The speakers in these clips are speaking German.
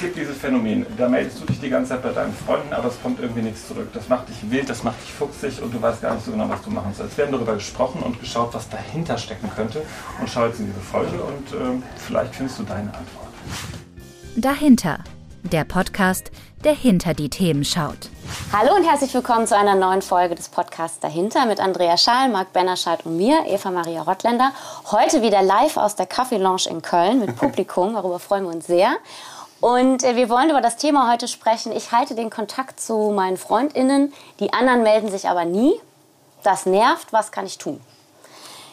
gibt dieses Phänomen, da meldest du dich die ganze Zeit bei deinen Freunden, aber es kommt irgendwie nichts zurück. Das macht dich wild, das macht dich fuchsig und du weißt gar nicht so genau, was du machen sollst. Wir haben darüber gesprochen und geschaut, was dahinter stecken könnte und schau jetzt in diese Folge und äh, vielleicht findest du deine Antwort. Dahinter, der Podcast, der hinter die Themen schaut. Hallo und herzlich willkommen zu einer neuen Folge des Podcasts Dahinter mit Andrea Schaal, Marc Bennerscheid und mir, Eva Maria Rottländer. Heute wieder live aus der Kaffee Lounge in Köln mit Publikum, darüber freuen wir uns sehr. Und äh, wir wollen über das Thema heute sprechen. Ich halte den Kontakt zu meinen FreundInnen, die anderen melden sich aber nie. Das nervt, was kann ich tun?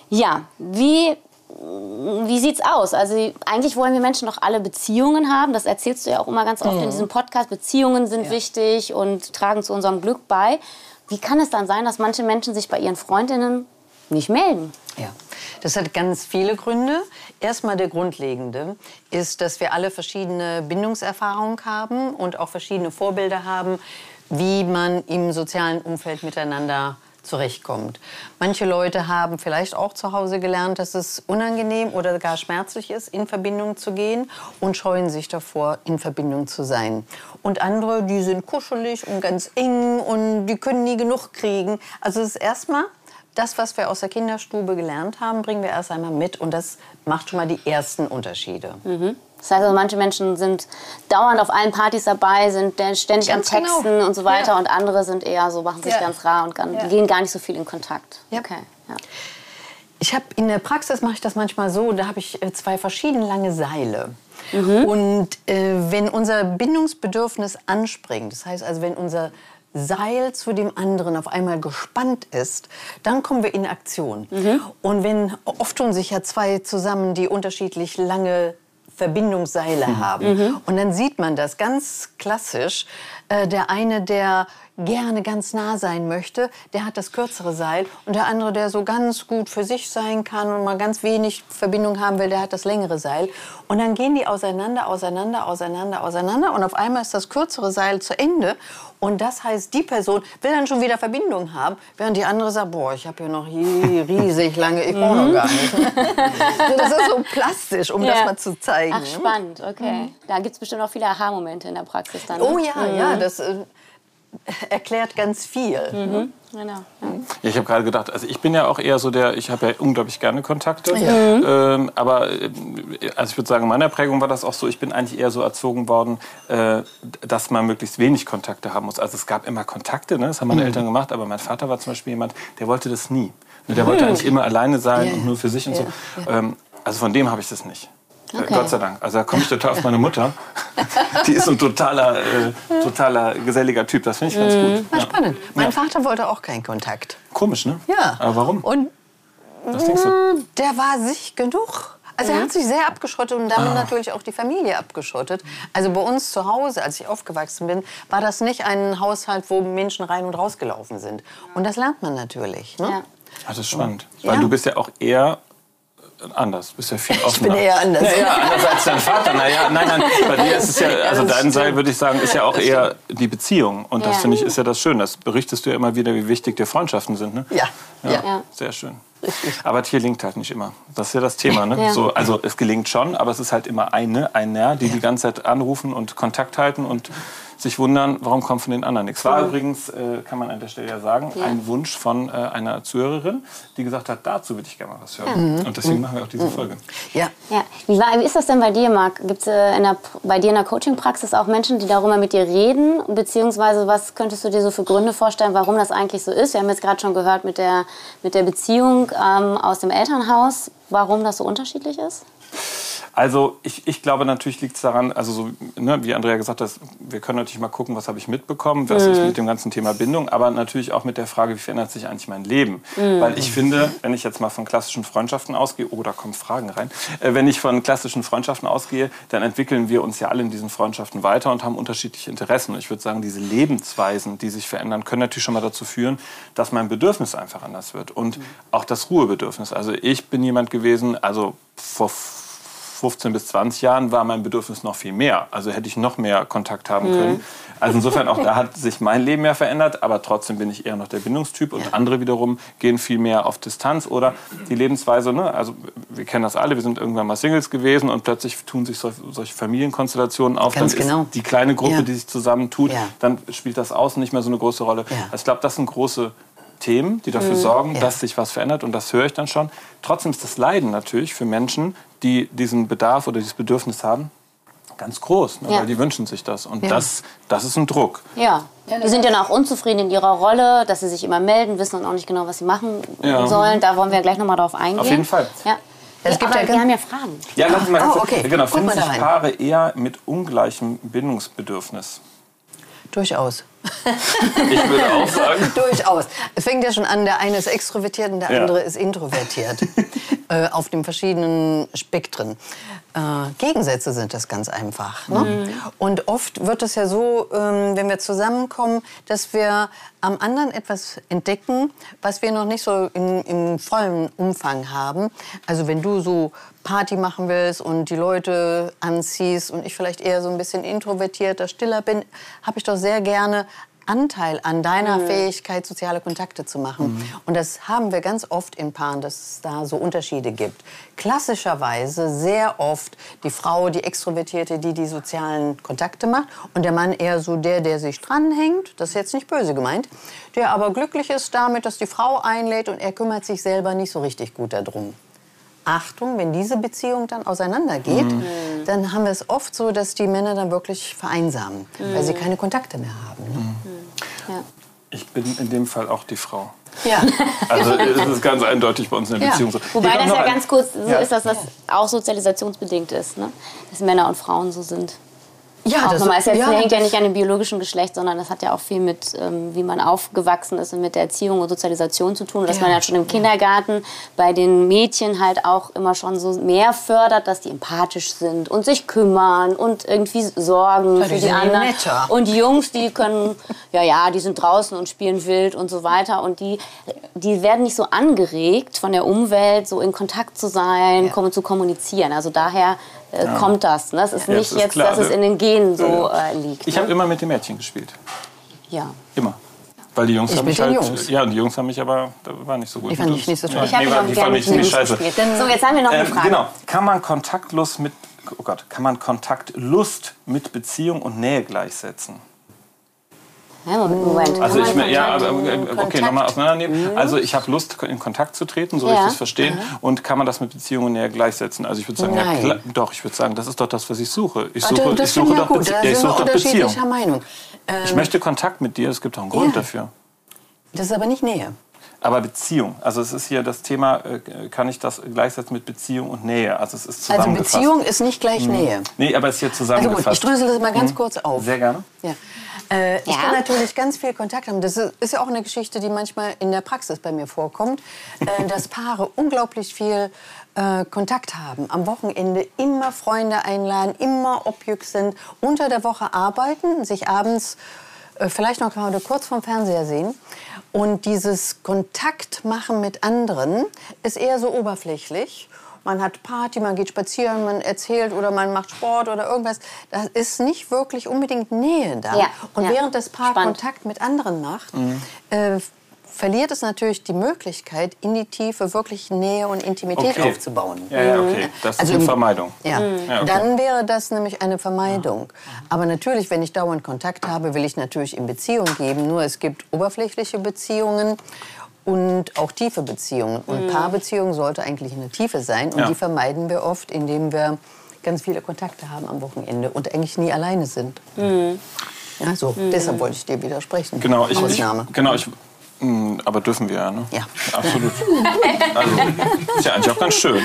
Ja, wie wie sieht's aus? Also eigentlich wollen wir Menschen doch alle Beziehungen haben. Das erzählst du ja auch immer ganz oft mhm. in diesem Podcast. Beziehungen sind ja. wichtig und tragen zu unserem Glück bei. Wie kann es dann sein, dass manche Menschen sich bei ihren Freundinnen nicht melden? Ja, das hat ganz viele Gründe. Erstmal der grundlegende ist, dass wir alle verschiedene Bindungserfahrungen haben und auch verschiedene Vorbilder haben, wie man im sozialen Umfeld miteinander zurechtkommt. Manche Leute haben vielleicht auch zu Hause gelernt, dass es unangenehm oder gar schmerzlich ist, in Verbindung zu gehen und scheuen sich davor, in Verbindung zu sein. Und andere, die sind kuschelig und ganz eng und die können nie genug kriegen. Also es ist erstmal das, was wir aus der Kinderstube gelernt haben, bringen wir erst einmal mit und das macht schon mal die ersten Unterschiede. Mhm. Das heißt also, manche Menschen sind dauernd auf allen Partys dabei, sind ständig ganz am Texten genau. und so weiter ja. und andere sind eher so, machen sich ja. ganz rar und ja. gehen gar nicht so viel in Kontakt. Ja. Okay. Ich habe in der Praxis mache ich das manchmal so, da habe ich äh, zwei verschieden lange Seile. Mhm. Und äh, wenn unser Bindungsbedürfnis anspringt, das heißt also, wenn unser Seil zu dem anderen auf einmal gespannt ist, dann kommen wir in Aktion. Mhm. Und wenn oft tun sich ja zwei zusammen, die unterschiedlich lange Verbindungsseile mhm. haben. Mhm. Und dann sieht man das ganz klassisch. Äh, der eine, der gerne ganz nah sein möchte, der hat das kürzere Seil. Und der andere, der so ganz gut für sich sein kann und mal ganz wenig Verbindung haben will, der hat das längere Seil. Und dann gehen die auseinander, auseinander, auseinander, auseinander. Und auf einmal ist das kürzere Seil zu Ende. Und das heißt, die Person will dann schon wieder Verbindung haben, während die andere sagt, boah, ich habe hier noch riesig lange, ich brauche noch mhm. gar nicht. das ist so plastisch, um ja. das mal zu zeigen. Ach, spannend, okay. Mhm. Da gibt es bestimmt auch viele Aha-Momente in der Praxis dann. Ne? Oh ja, mhm. ja, das äh, erklärt ganz viel. Mhm. Genau. Ja. ich habe gerade gedacht, also ich bin ja auch eher so der, ich habe ja unglaublich gerne Kontakte. Ja. Ähm, aber äh, also ich würde sagen, in meiner Prägung war das auch so, ich bin eigentlich eher so erzogen worden, äh, dass man möglichst wenig Kontakte haben muss. Also es gab immer Kontakte, ne? das haben meine mhm. Eltern gemacht, aber mein Vater war zum Beispiel jemand, der wollte das nie. Der wollte mhm. eigentlich immer alleine sein ja. und nur für sich und so. Ähm, also von dem habe ich das nicht. Okay. Gott sei Dank. Also da komme ich total auf meine Mutter. Die ist ein totaler, äh, totaler geselliger Typ. Das finde ich ganz mhm. gut. Ja. Spannend. Mein ja. Vater wollte auch keinen Kontakt. Komisch, ne? Ja. Aber warum? Und Was denkst du? der war sich genug. Also er hat sich sehr abgeschottet und damit ah. natürlich auch die Familie abgeschottet. Also bei uns zu Hause, als ich aufgewachsen bin, war das nicht ein Haushalt, wo Menschen rein und rausgelaufen sind. Und das lernt man natürlich. Ne? Ja. Ach, das ist spannend. Weil ja. du bist ja auch eher anders. Du bist ja viel offener. Ich bin eher anders. Naja, anders als dein Vater. Naja, nein, nein. Bei dir ist es ja, also dein Seil, würde ich sagen, ist ja auch eher die Beziehung. Und das finde ich ist ja das Schöne. Das berichtest du ja immer wieder, wie wichtig dir Freundschaften sind. Ne? Ja. ja. ja. Sehr schön. Aber es gelingt halt nicht immer. Das ist ja das Thema. Ne? Ja. So, also es gelingt schon, aber es ist halt immer eine, einer, die die ganze Zeit anrufen und Kontakt halten und sich wundern, warum kommt von den anderen nichts. War übrigens, äh, kann man an der Stelle ja sagen, ja. ein Wunsch von äh, einer Zuhörerin, die gesagt hat, dazu würde ich gerne mal was hören. Ja. Und deswegen mhm. machen wir auch diese mhm. Folge. Ja. ja. Wie, war, wie ist das denn bei dir, Marc? Gibt es äh, bei dir in der Coaching-Praxis auch Menschen, die darüber mit dir reden? Beziehungsweise was könntest du dir so für Gründe vorstellen, warum das eigentlich so ist? Wir haben jetzt gerade schon gehört mit der, mit der Beziehung ähm, aus dem Elternhaus, warum das so unterschiedlich ist? Also ich, ich glaube natürlich liegt es daran, also so, ne, wie Andrea gesagt hat, wir können natürlich mal gucken, was habe ich mitbekommen, was mhm. ist mit dem ganzen Thema Bindung, aber natürlich auch mit der Frage, wie verändert sich eigentlich mein Leben? Mhm. Weil ich finde, wenn ich jetzt mal von klassischen Freundschaften ausgehe, oh, da kommen Fragen rein, äh, wenn ich von klassischen Freundschaften ausgehe, dann entwickeln wir uns ja alle in diesen Freundschaften weiter und haben unterschiedliche Interessen. Und ich würde sagen, diese Lebensweisen, die sich verändern, können natürlich schon mal dazu führen, dass mein Bedürfnis einfach anders wird und mhm. auch das Ruhebedürfnis. Also ich bin jemand gewesen, also vor 15 bis 20 Jahren war mein Bedürfnis noch viel mehr. Also hätte ich noch mehr Kontakt haben können. Also insofern auch da hat sich mein Leben ja verändert, aber trotzdem bin ich eher noch der Bindungstyp und andere wiederum gehen viel mehr auf Distanz oder die Lebensweise, ne? also wir kennen das alle, wir sind irgendwann mal Singles gewesen und plötzlich tun sich solche, solche Familienkonstellationen auf, Ganz dann genau. ist die kleine Gruppe, Ja. die sich zusammentut, Ja. dann spielt das Außen nicht mehr so eine große Rolle. Ja. Also ich glaube, das sind große Themen, die dafür sorgen, Ja. dass sich was verändert und das höre ich dann schon. Trotzdem ist das Leiden natürlich für Menschen, die diesen Bedarf oder dieses Bedürfnis haben, ganz groß, ne? Ja. weil die wünschen sich das und Ja. das, das ist ein Druck. Ja. Die sind ja auch unzufrieden in ihrer Rolle, dass sie sich immer melden, wissen und auch nicht genau, was sie machen Ja. sollen. Da wollen wir gleich nochmal drauf eingehen. Auf jeden Fall. Ja. Es gibt Aber ja wir ganz- haben ja Fragen. Ja, lass mal Oh, okay. genau, finden sich. Paare eher mit ungleichem Bindungsbedürfnis? Durchaus. Ich würde auch sagen. Durchaus. Es fängt ja schon an, der eine ist extrovertiert und der Ja. andere ist introvertiert. äh, auf den verschiedenen Spektren. Äh, Gegensätze sind das ganz einfach. Ne? Und oft wird es ja so, ähm, wenn wir zusammenkommen, dass wir am anderen etwas entdecken, was wir noch nicht so in, im vollen Umfang haben. Also wenn du so Party machen willst und die Leute anziehst und ich vielleicht eher so ein bisschen introvertierter, stiller bin, habe ich doch sehr gerne Anteil an deiner Fähigkeit, soziale Kontakte zu machen. Und das haben wir ganz oft in Paaren, dass es da so Unterschiede gibt. Klassischerweise sehr oft die Frau, die Extrovertierte, die die sozialen Kontakte macht und der Mann eher so der, der sich dranhängt, das ist jetzt nicht böse gemeint, der aber glücklich ist damit, dass die Frau einlädt und er kümmert sich selber nicht so richtig gut darum. Achtung, wenn diese Beziehung dann auseinandergeht, dann haben wir es oft so, dass die Männer dann wirklich vereinsamen, weil sie keine Kontakte mehr haben. Ne? Ja. Ich bin in dem Fall auch die Frau. Ja. Also es ist ganz eindeutig bei uns in der Ja. Beziehung so. Wobei das ja ganz kurz so Ja. ist, dass das auch sozialisationsbedingt ist, ne? dass Männer und Frauen so sind. Ja, auch das- nochmal, ist jetzt, ja, hängt ja nicht an dem biologischen Geschlecht, sondern das hat ja auch viel mit, ähm, wie man aufgewachsen ist und mit der Erziehung und Sozialisation zu tun. Dass Ja. man ja schon im Kindergarten bei den Mädchen halt auch immer schon so mehr fördert, dass die empathisch sind und sich kümmern und irgendwie sorgen Ja, für die anderen. netter. Und die Jungs, die können, ja, ja, die sind draußen und spielen wild und so weiter. Und die, die werden nicht so angeregt von der Umwelt, so in Kontakt zu sein, kommen zu kommunizieren. Also daher äh, kommt das. Ne? Das ist Ja, nicht das ist jetzt, klar, dass es ne? in den Genen so Ja, äh, liegt. Ich ne? habe immer mit den Mädchen gespielt. ja. Immer. Weil die Jungs Ich haben mich halt. Jungs. Ja, und die Jungs haben mich aber. Da war nicht so gut. Die fand uns. ich nicht so toll. Ja, Ich habe nee, mich die gerne fand mit ich Jungs scheiße. gespielt. So, jetzt haben wir noch eine Ähm, Frage. genau. Kann man Kontaktlust mit. Oh Gott, kann man Kontaktlust mit Beziehung und Nähe gleichsetzen? Ja, Moment. Also Kann ich man mir, ja, äh, okay, nochmal auseinandernehmen. Also ich habe Lust, in Kontakt zu treten, so Ja. ich das verstehe. Und kann man das mit Beziehung und Nähe gleichsetzen? Also ich würde sagen, ja, Nein. klar, doch, ich würde sagen, das ist doch das, was ich suche. Ich Ah, suche, das ich suche ich ja doch, gut. Bezie Da ja, ich suche doch Beziehung. Meinung. Ähm, Ich möchte Kontakt mit dir, es gibt auch einen Grund Ja. dafür. das ist aber nicht Nähe. Aber Beziehung, also es ist hier das Thema, äh, kann ich das gleichsetzen mit Beziehung und Nähe? Also es ist Also zusammengefasst. Beziehung ist nicht gleich Nähe. Nee, aber es ist hier Also zusammengefasst. gut, ich drösel das mal ganz kurz auf. Sehr gerne. Ja. Äh, ich Ja. kann natürlich ganz viel Kontakt haben. Das ist, ist ja auch eine Geschichte, die manchmal in der Praxis bei mir vorkommt, äh, dass Paare unglaublich viel äh, Kontakt haben. Am Wochenende immer Freunde einladen, immer Objück sind, unter der Woche arbeiten, sich abends äh, vielleicht noch gerade kurz vom Fernseher sehen. Und dieses Kontakt machen mit anderen ist eher so oberflächlich. Man hat Party, man geht spazieren, man erzählt oder man macht Sport oder irgendwas. Da ist nicht wirklich unbedingt Nähe da. Ja, Und ja. während das Paar Spannend. Kontakt mit anderen macht, äh, verliert es natürlich die Möglichkeit, in die Tiefe wirklich Nähe und Intimität Okay. aufzubauen. Ja, ja, okay. Das ist Also eine Vermeidung. Ja. Ja, okay. dann wäre das nämlich eine Vermeidung. Aber natürlich, wenn ich dauernd Kontakt habe, will ich natürlich in Beziehung geben. Nur es gibt oberflächliche Beziehungen und auch tiefe Beziehungen. Und Paarbeziehung sollte eigentlich eine Tiefe sein. Und Ja. die vermeiden wir oft, indem wir ganz viele Kontakte haben am Wochenende und eigentlich nie alleine sind. Ja, so. Deshalb wollte ich dir widersprechen. Genau, ich, ich, Ausnahme. genau, ich, mh, aber dürfen wir ja, ne? Ja. Absolut. Also, ist ja eigentlich auch ganz schön.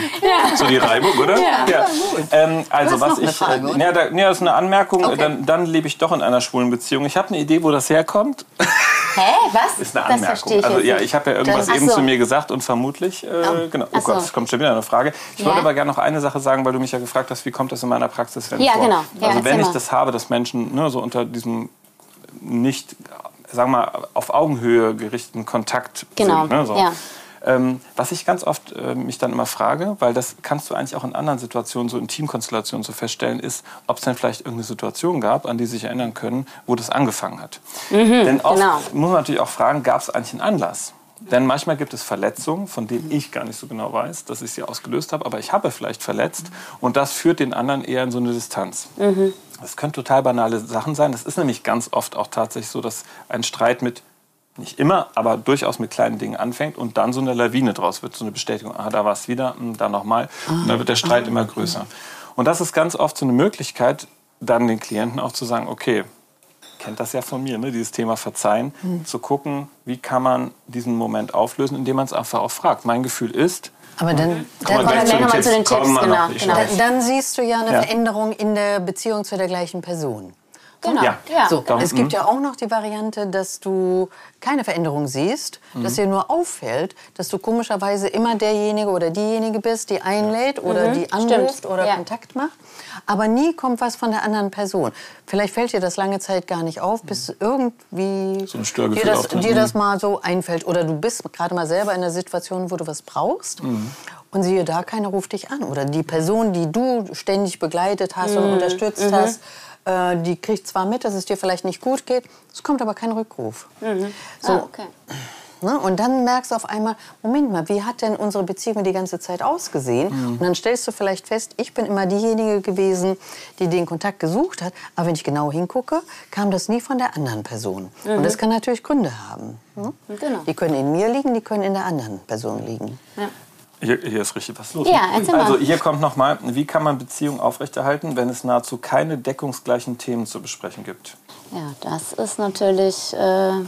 So die Reibung, oder? Ja. Ähm, also, was ich. Frage, äh, ja, da, ja, das ist eine Anmerkung. Okay. Dann, dann lebe ich doch in einer schwulen Beziehung. Ich habe eine Idee, wo das herkommt. Hä? Was? Ist eine Anmerkung. ich also ja, ich habe ja irgendwas Ach eben so. zu mir gesagt und vermutlich, äh, genau. Oh Ach so. Gott, es kommt schon wieder eine Frage. Ich Ja. wollte aber gerne noch eine Sache sagen, weil du mich ja gefragt hast, wie kommt das in meiner Praxis denn Ja, vor? genau. Ja, also wenn ich mal. das habe, dass Menschen ne, so unter diesem nicht, sagen wir mal, auf Augenhöhe gerichteten Kontakt Genau, sind. Ne, so. ja. Ähm, was ich ganz oft äh, mich dann immer frage, weil das kannst du eigentlich auch in anderen Situationen, so in Teamkonstellationen so feststellen, ist, ob es dann vielleicht irgendeine Situation gab, an die sie sich erinnern können, wo das angefangen hat. Mhm, Denn oft genau. muss man natürlich auch fragen, gab es eigentlich einen Anlass? Denn manchmal gibt es Verletzungen, von denen ich gar nicht so genau weiß, dass ich sie ausgelöst habe, aber ich habe vielleicht verletzt und das führt den anderen eher in so eine Distanz. Mhm. Das können total banale Sachen sein. Das ist nämlich ganz oft auch tatsächlich so, dass ein Streit mit nicht immer, aber durchaus mit kleinen Dingen anfängt und dann so eine Lawine draus wird, so eine Bestätigung, ah, da war es wieder, hm, da nochmal. Und dann wird der Streit immer größer. Und das ist ganz oft so eine Möglichkeit, dann den Klienten auch zu sagen, okay, kennt das ja von mir, ne, dieses Thema Verzeihen, mhm. zu gucken, wie kann man diesen Moment auflösen, indem man es einfach auch fragt. Mein Gefühl ist, aber dann, dann, dann, zu den Tipps, zu den Tipps genau, genau. Dann, dann, siehst du ja eine ja. Veränderung in der Beziehung zu der gleichen Person. Genau. Ja. ja. So, es gibt ja auch noch die Variante, dass du keine Veränderung siehst, mhm. dass dir nur auffällt, dass du komischerweise immer derjenige oder diejenige bist, die einlädt oder mhm. die anruft Stimmt. oder ja. Kontakt macht. Aber nie kommt was von der anderen Person. Vielleicht fällt dir das lange Zeit gar nicht auf, bis mhm. irgendwie so dir, das, dir das mal so einfällt. Oder du bist gerade mal selber in der Situation, wo du was brauchst. Mhm. Und siehe da, keiner ruft dich an. Oder die Person, die du ständig begleitet hast und mhm. unterstützt mhm. hast, äh, die kriegt zwar mit, dass es dir vielleicht nicht gut geht, es kommt aber kein Rückruf. Mhm. So. Ah, okay. Ne? Und dann merkst du auf einmal, Moment mal, wie hat denn unsere Beziehung die ganze Zeit ausgesehen? Mhm. Und dann stellst du vielleicht fest, ich bin immer diejenige gewesen, die den Kontakt gesucht hat. Aber wenn ich genau hingucke, kam das nie von der anderen Person. Mhm. Und das kann natürlich Gründe haben. Ne? Genau. Die können in mir liegen, die können in der anderen Person liegen. Ja. Hier, hier, ist richtig was los. Ja, erzähl also hier kommt noch mal, wie kann man Beziehungen aufrechterhalten, wenn es nahezu keine deckungsgleichen Themen zu besprechen gibt? Ja, das ist natürlich. Äh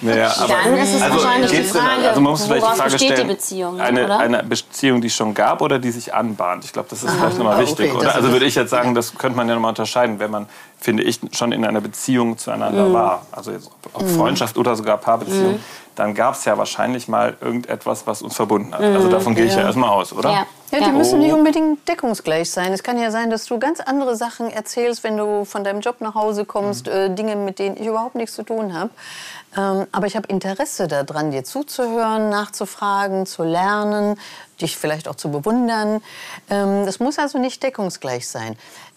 naja, aber Dann ist es also wahrscheinlich die Frage, denn, also man muss vielleicht die Frage stellen, die Beziehung, eine, oder? eine Beziehung, die es schon gab oder die sich anbahnt. Ich glaube, das ist ah, vielleicht nochmal wichtig. Okay, oder? Also würde ich jetzt sagen, das könnte man ja nochmal unterscheiden, wenn man, finde ich, schon in einer Beziehung zueinander mm. war. Also jetzt ob mm. Freundschaft oder sogar Paarbeziehung. Mm dann gab es ja wahrscheinlich mal irgendetwas, was uns verbunden hat. Also davon gehe ich ja, ja erstmal aus, oder? Ja. Ja, die müssen nicht unbedingt deckungsgleich sein. Es kann ja sein, dass du ganz andere Sachen erzählst, wenn du von deinem Job nach Hause kommst, mhm. äh, Dinge, mit denen ich überhaupt nichts zu tun habe. Ähm, aber ich habe Interesse daran, dir zuzuhören, nachzufragen, zu lernen, dich vielleicht auch zu bewundern. Ähm, das muss also nicht deckungsgleich sein.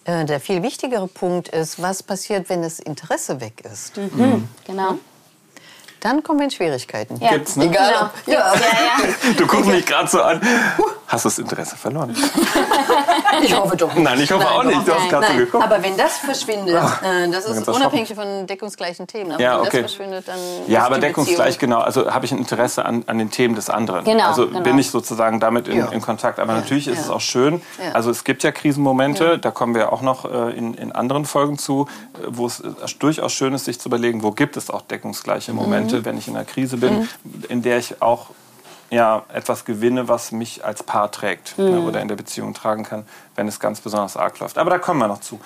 Äh, der viel wichtigere Punkt ist, was passiert, wenn das Interesse weg ist. Mhm. Mhm. Genau. Dann kommen wir in Schwierigkeiten. Ja. Gibt's, ne? Egal. Genau. Ja. Ja, ja. Du guckst mich gerade so an. Hast du das Interesse verloren? ich hoffe doch nicht. Nein, ich hoffe Nein, auch nicht. Du hast gerade so geguckt. Aber wenn das verschwindet, äh, das ist unabhängig von deckungsgleichen Themen. Aber ja, wenn okay. das verschwindet, dann Ja, aber deckungsgleich, genau. Also habe ich ein Interesse an, an den Themen des anderen. Genau, also genau. bin ich sozusagen damit in, in Kontakt. Aber natürlich ist es auch schön. Also es gibt ja Krisenmomente, da kommen wir auch noch äh, in, in anderen Folgen zu, äh, wo es durchaus schön ist, sich zu überlegen, wo gibt es auch deckungsgleiche Momente, mhm. Wenn ich in einer Krise bin, mhm. in der ich auch ja, etwas gewinne, was mich als Paar trägt ne, mhm. ne, oder in der Beziehung tragen kann, wenn es ganz besonders arg läuft. Aber da kommen wir noch zu.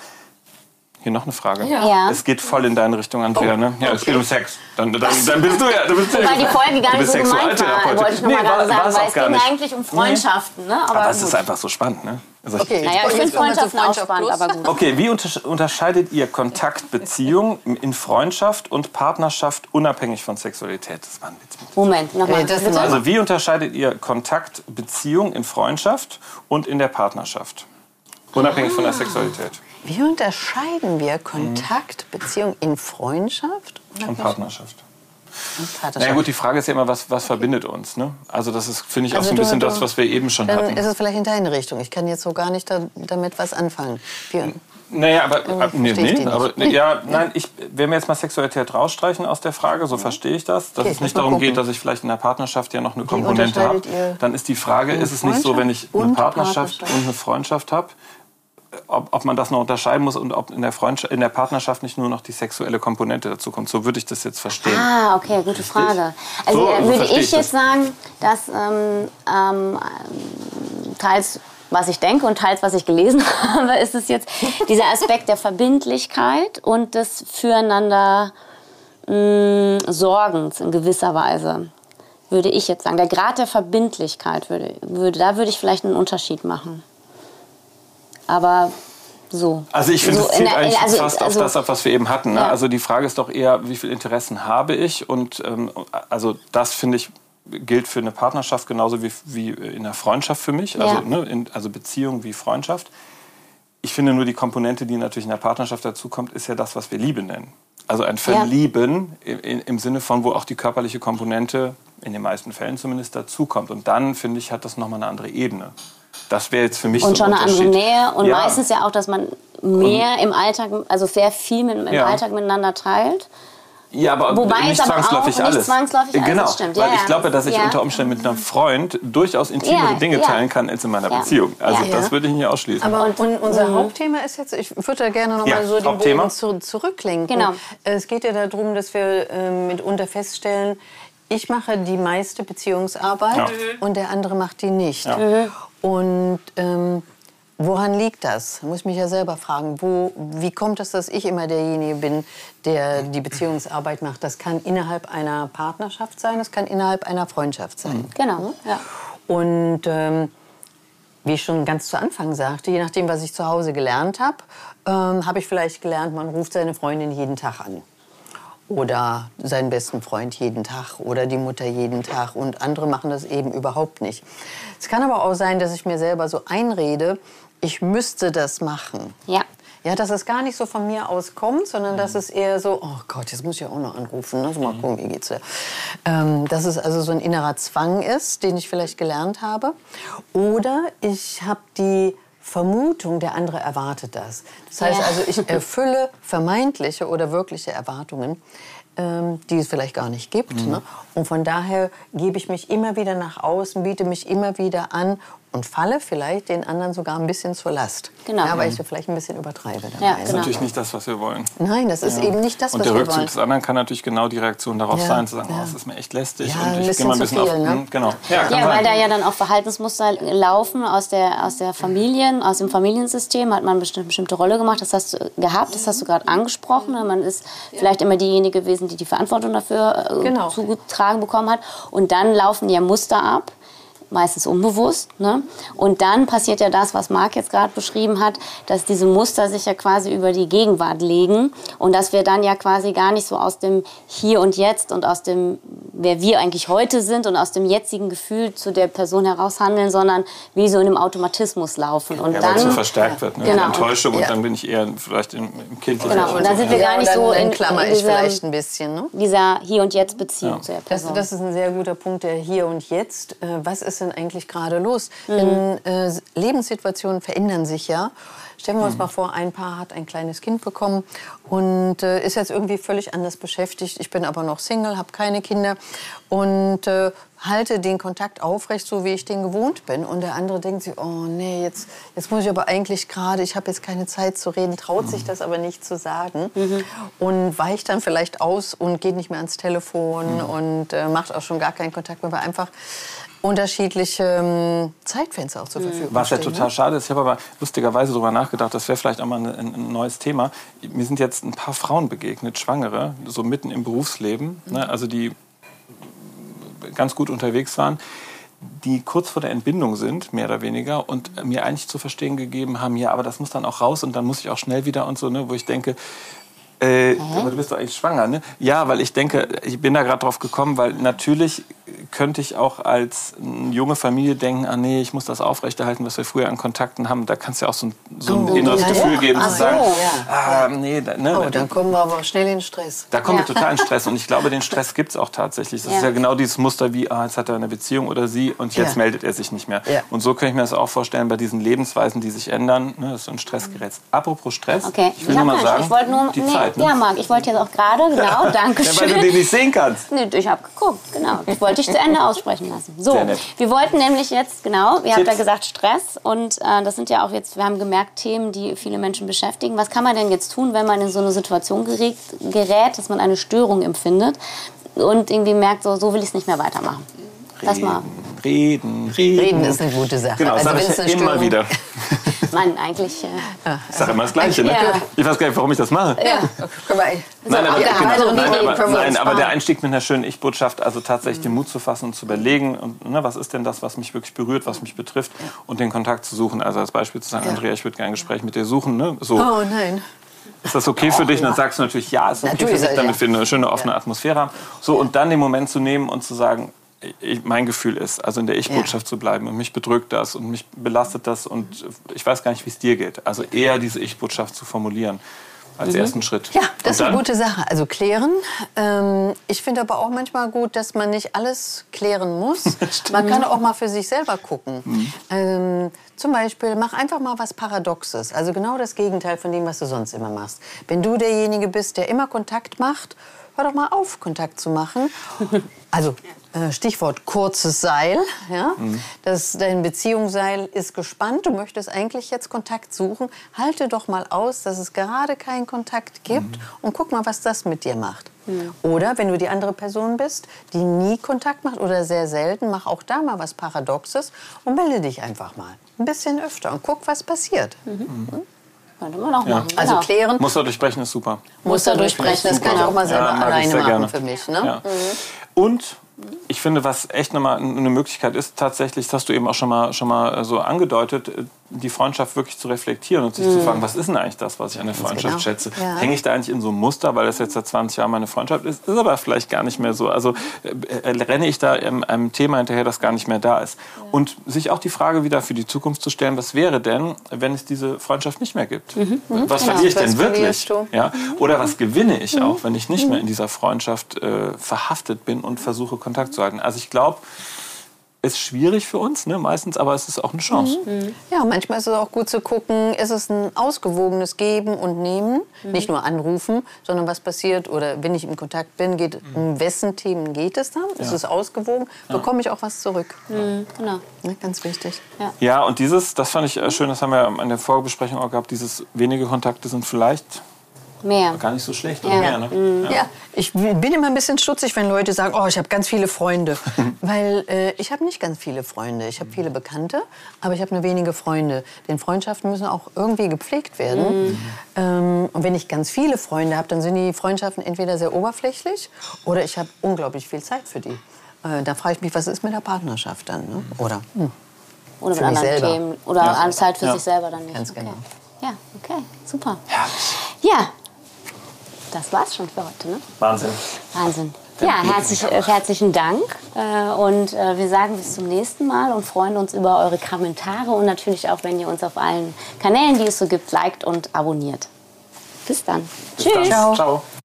Hier noch eine Frage. Ja. Es geht voll in deine Richtung, Andrea. Oh, ne? Ja, okay. es geht um Sex. Dann, dann, dann bist du ja. Du bist Wobei die Folge gar nicht so gemeint war, wollte ich noch nee, mal gerade sagen, weil es ging eigentlich um Freundschaften. Ne? Aber, aber es ist einfach so spannend. Ne? Also okay. Naja, ich finde Freundschaften auch spannend, aber gut. Okay, wie unterscheidet ihr Kontaktbeziehung in Freundschaft und Partnerschaft unabhängig von Sexualität? Das war ein Witz. Moment, nochmal. Hey, also wie unterscheidet ihr Kontaktbeziehung in Freundschaft und in der Partnerschaft? Unabhängig ah. von der Sexualität. Wie unterscheiden wir Kontakt, Beziehung in Freundschaft und Partnerschaft? Na ja, gut, die Frage ist ja immer, was, was verbindet uns? Ne? Also das ist, finde ich, auch also so ein bisschen du, das, was wir eben schon dann hatten. Dann ist es vielleicht in deine Richtung. Ich kann jetzt so gar nicht da, damit was anfangen. Wir, naja, aber, ab, nee, nee, aber ja, nein, ich, wenn wir jetzt mal Sexualität rausstreichen aus der Frage, so verstehe ich das, dass okay, es nicht darum geht, dass ich vielleicht in der Partnerschaft ja noch eine Komponente habe, dann ist die Frage, ist es nicht so, wenn ich eine Partnerschaft, Partnerschaft und eine Freundschaft habe, ob, ob man das noch unterscheiden muss und ob in der, Freundschaft, in der Partnerschaft nicht nur noch die sexuelle Komponente dazu kommt. So würde ich das jetzt verstehen. Ah, okay, gute Frage. Also so, so würde ich, ich jetzt sagen, dass ähm, ähm, teils was ich denke und teils was ich gelesen habe, ist es jetzt dieser Aspekt der Verbindlichkeit und des Füreinander mh, Sorgens in gewisser Weise würde ich jetzt sagen. Der Grad der Verbindlichkeit würde, würde da würde ich vielleicht einen Unterschied machen. Aber So. Also ich finde, so es zielt der, eigentlich also, fast also, auf das ab, was wir eben hatten. Ne? Ja. Also die Frage ist doch eher, wie viele Interessen habe ich? Und ähm, also das finde ich gilt für eine Partnerschaft genauso wie, wie in der Freundschaft für mich. Also, Ja. ne, in, also Beziehung wie Freundschaft. Ich finde nur die Komponente, die natürlich in der Partnerschaft dazukommt, ist ja das, was wir Liebe nennen. Also ein Verlieben im, im, im Sinne von, wo auch die körperliche Komponente in den meisten Fällen zumindest dazukommt. Und dann, finde ich, hat das nochmal eine andere Ebene. Das wäre jetzt für mich und so ein schon eine andere. Nähe und Ja. meistens ja auch, dass man mehr im Alltag, also sehr viel mit, im Ja. Alltag miteinander teilt. Ja, aber Wobei nicht es aber zwangsläufig auch nicht alles. zwangsläufig alles, genau, das stimmt. weil Ja, ich glaube, dass ich ja. unter Umständen mit einem Freund durchaus intimere Ja, Dinge ja. teilen kann als in meiner Ja. Beziehung. Also Ja. das würde ich nicht ausschließen. Aber und, unser Hauptthema ist jetzt, ich würde da gerne noch Ja, mal so den Hauptthema. Bogen zu, zurücklenken. Genau. Es geht ja darum, dass wir ähm, mitunter feststellen, ich mache die meiste Beziehungsarbeit Ja. und der andere macht die nicht. Ja. Mhm. Und ähm, woran liegt das? Muss ich mich ja selber fragen. Wo, wie kommt es, dass ich immer derjenige bin, der die Beziehungsarbeit macht? Das kann innerhalb einer Partnerschaft sein, das kann innerhalb einer Freundschaft sein. Genau. Ja. Und ähm, wie ich schon ganz zu Anfang sagte, je nachdem, was ich zu Hause gelernt habe, ähm, habe ich vielleicht gelernt, man ruft seine Freundin jeden Tag an. Oder seinen besten Freund jeden Tag oder die Mutter jeden Tag. Und andere machen das eben überhaupt nicht. Es kann aber auch sein, dass ich mir selber so einrede, ich müsste das machen. Ja. Ja, dass es gar nicht so von mir aus kommt, sondern dass es eher so, oh Gott, jetzt muss ich ja auch noch anrufen. Ne? So, mal gucken, wie geht's dir? Ähm, dass es also so ein innerer Zwang ist, den ich vielleicht gelernt habe. Oder ich habe die Vermutung, der andere erwartet das. Das heißt Ja. also, ich erfülle vermeintliche oder wirkliche Erwartungen, ähm, die es vielleicht gar nicht gibt. Ne? Und von daher gebe ich mich immer wieder nach außen, biete mich immer wieder an und falle vielleicht den anderen sogar ein bisschen zur Last. Genau. Ja, weil ich da vielleicht ein bisschen übertreibe dabei. Ja, das ist genau. natürlich nicht das, was wir wollen. Nein, das ist eben nicht das, Und was der wir Rückzug wollen. des anderen kann natürlich genau die Reaktion darauf Ja, sein, zu sagen, ja. oh, das ist mir echt lästig Ja, und ich gehe mal ein bisschen auf... viel, ne? Hm, Genau. Ja, Ja, sein. weil da ja dann auch Verhaltensmuster laufen aus der, aus der Familien, aus dem Familiensystem, hat man bestimmt, bestimmte Rolle gemacht. Das hast du gehabt, das hast du gerade angesprochen. Man ist vielleicht immer diejenige gewesen, die die Verantwortung dafür äh, Genau. zugetragen bekommen hat. Und dann laufen ja Muster ab. Meistens unbewusst. Ne? Und dann passiert ja das, was Marc jetzt gerade beschrieben hat, dass diese Muster sich ja quasi über die Gegenwart legen und dass wir dann ja quasi gar nicht so aus dem Hier und Jetzt und aus dem, wer wir eigentlich heute sind und aus dem jetzigen Gefühl zu der Person heraus handeln, sondern wie so in einem Automatismus laufen. Und Ja, weil es so dann, verstärkt wird, ne? Genau. Enttäuschung Ja. und dann bin ich eher vielleicht im, im kindlichen. Genau, und dann sind wir gar nicht dann, so dann in, klammer in ich dieser, vielleicht ein bisschen. Ne? dieser Hier- und Jetzt-Beziehung Ja. zu der Das, Person. das ist ein sehr guter Punkt, der Hier und Jetzt. Äh, was ist denn eigentlich gerade los? Mhm. Denn äh, Lebenssituationen verändern sich ja. Stellen Mhm. wir uns mal vor, ein Paar hat ein kleines Kind bekommen und äh, ist jetzt irgendwie völlig anders beschäftigt. Ich bin aber noch Single, habe keine Kinder und äh, halte den Kontakt aufrecht, so wie ich den gewohnt bin. Und der andere denkt sich, oh nee, jetzt, jetzt muss ich aber eigentlich gerade, ich habe jetzt keine Zeit zu reden, traut sich das aber nicht zu sagen und weicht dann vielleicht aus und geht nicht mehr ans Telefon und äh, macht auch schon gar keinen Kontakt mehr, weil einfach unterschiedliche ähm, Zeitfenster auch zur Verfügung Was ja total schade ist. Ich habe aber lustigerweise darüber nachgedacht, das wäre vielleicht auch mal ein, ein neues Thema. Mir sind jetzt ein paar Frauen begegnet, Schwangere, so mitten im Berufsleben, ne, also die ganz gut unterwegs waren, die kurz vor der Entbindung sind, mehr oder weniger, und mir eigentlich zu verstehen gegeben haben, ja, aber das muss dann auch raus und dann muss ich auch schnell wieder und so, ne, wo ich denke, äh, aber du bist doch eigentlich schwanger, ne? Ja, weil ich denke, ich bin da gerade drauf gekommen, weil natürlich könnte ich auch als junge Familie denken, ah nee, ich muss das aufrechterhalten, was wir früher an Kontakten haben. Da kannst du ja auch so ein, so ein Oh, inneres ja, Gefühl ja. geben, Ach zu so, sagen, ja. ah, nee, da, ne, Oh, dann kommen wir aber schnell in Stress. da kommen wir total in Stress. Und ich glaube, den Stress gibt es auch tatsächlich. Das ist ja genau dieses Muster wie, ah, jetzt hat er eine Beziehung oder sie und jetzt meldet er sich nicht mehr. Und so kann ich mir das auch vorstellen bei diesen Lebensweisen, die sich ändern, ne, dass so ein Stress gerät. Apropos Stress, Okay, ich will hab nur mal sagen, ich wollte nur, die nee, Zeit. Ne? Ja, Marc, ich wollte jetzt auch gerade, genau, danke Ja, weil schön. du den nicht sehen kannst. Nee, ich habe geguckt, genau. Ich wollte dich zu Ende aussprechen lassen. So, Sehr nett. wir wollten nämlich jetzt, genau, ihr habt Tipps. ja gesagt Stress und äh, das sind ja auch jetzt, wir haben gemerkt, Themen, die viele Menschen beschäftigen. Was kann man denn jetzt tun, wenn man in so eine Situation gerät, gerät dass man eine Störung empfindet und irgendwie merkt, so, so will ich es nicht mehr weitermachen? Lass mal. Reden, reden. Reden ist eine gute Sache. Genau, das Also sage ich ja eine immer Störung- wieder. man eigentlich. Äh, ich sage immer das Gleiche. Ne? Ja. Ich weiß gar nicht, warum ich das mache. Ja. Guck mal. Nein, aber, genau, also nein, aber, nein, aber der. Einstieg mit einer schönen Ich-Botschaft, also tatsächlich den Mut zu fassen und zu überlegen, und, ne, was ist denn das, was mich wirklich berührt, was mich betrifft, und den Kontakt zu suchen. Also als Beispiel zu sagen, Ja. Andrea, ich würde gerne ein Gespräch mit dir suchen. Ne? So, Oh nein. ist das okay für dich? Und dann sagst du natürlich, ja, ist okay Natürlich, für mich, ja. damit wir eine schöne offene Atmosphäre haben. So, und dann den Moment zu nehmen und zu sagen, ich, mein Gefühl ist, also in der Ich-Botschaft zu bleiben und mich bedrückt das und mich belastet das und ich weiß gar nicht, wie es dir geht. Also eher diese Ich-Botschaft zu formulieren als ersten Schritt. Ja, das ist eine gute Sache. Also klären. Ähm, ich finde aber auch manchmal gut, dass man nicht alles klären muss. man kann auch mal für sich selber gucken. Mhm. Ähm, zum Beispiel, mach einfach mal was Paradoxes. Also genau das Gegenteil von dem, was du sonst immer machst. Wenn du derjenige bist, der immer Kontakt macht, hör doch mal auf, Kontakt zu machen. Also Stichwort kurzes Seil. Ja? Das, dein Beziehungsseil ist gespannt. Du möchtest eigentlich jetzt Kontakt suchen. Halte doch mal aus, dass es gerade keinen Kontakt gibt und guck mal, was das mit dir macht. Oder wenn du die andere Person bist, die nie Kontakt macht oder sehr selten, mach auch da mal was Paradoxes und melde dich einfach mal. Ein bisschen öfter und guck, was passiert. könnte man auch Ja. machen. Also genau. klären, Muster durchbrechen ist super. Muster durchbrechen, das kann ich auch mal selber Ja, alleine machen gerne. für mich. Ne? Ja. Und ich finde, was echt nochmal eine Möglichkeit ist, tatsächlich, das hast du eben auch schon mal, schon mal so angedeutet, die Freundschaft wirklich zu reflektieren und sich zu fragen, was ist denn eigentlich das, was ich an der Freundschaft genau. schätze? Ja. Hänge ich da eigentlich in so einem Muster, weil das jetzt seit 20 Jahren meine Freundschaft ist? Ist aber vielleicht gar nicht mehr so. Also äh, äh, renne ich da einem, einem Thema hinterher, das gar nicht mehr da ist. Und sich auch die Frage wieder für die Zukunft zu stellen, was wäre denn, wenn es diese Freundschaft nicht mehr gibt? Was verliere ich Was denn wirklich? Ja? Oder was gewinne ich auch, wenn ich nicht mehr in dieser Freundschaft äh, verhaftet bin und versuche, Kontakt zu halten? Also ich glaube, ist schwierig für uns, ne, meistens, aber es ist auch eine Chance. Ja, manchmal ist es auch gut zu gucken, ist es ein ausgewogenes Geben und Nehmen, nicht nur anrufen, sondern was passiert oder wenn ich im Kontakt bin, geht, um wessen Themen geht es dann? Ist es ausgewogen? Bekomme ich auch was zurück? Genau. Ne, ganz wichtig. Ja, und dieses, das fand ich äh, schön, das haben wir in der Vorbesprechung auch gehabt, dieses wenige Kontakte sind vielleicht Mehr. gar nicht so schlecht Ja. mehr. Ne? Ja, ich bin immer ein bisschen stutzig, wenn Leute sagen, oh, ich habe ganz viele Freunde. Weil äh, ich habe nicht ganz viele Freunde. Ich habe viele Bekannte, aber ich habe nur wenige Freunde. Denn Freundschaften müssen auch irgendwie gepflegt werden. Ähm, und wenn ich ganz viele Freunde habe, dann sind die Freundschaften entweder sehr oberflächlich oder ich habe unglaublich viel Zeit für die. Äh, da frage ich mich, was ist mit der Partnerschaft dann? Ne? Oder? Hm. Oder mit Für anderen selber. Themen. Oder an Zeit für Ja. sich selber dann nicht. Ganz okay. genau. Ja, okay. Super. Ja. Das war's schon für heute, ne? Wahnsinn. Wahnsinn. Ja, herzlich, herzlichen Dank. Äh, Und äh, wir sagen bis zum nächsten Mal und freuen uns über eure Kommentare und natürlich auch, wenn ihr uns auf allen Kanälen, die es so gibt, liked und abonniert. Bis dann. Bis dann. Tschüss. Ciao.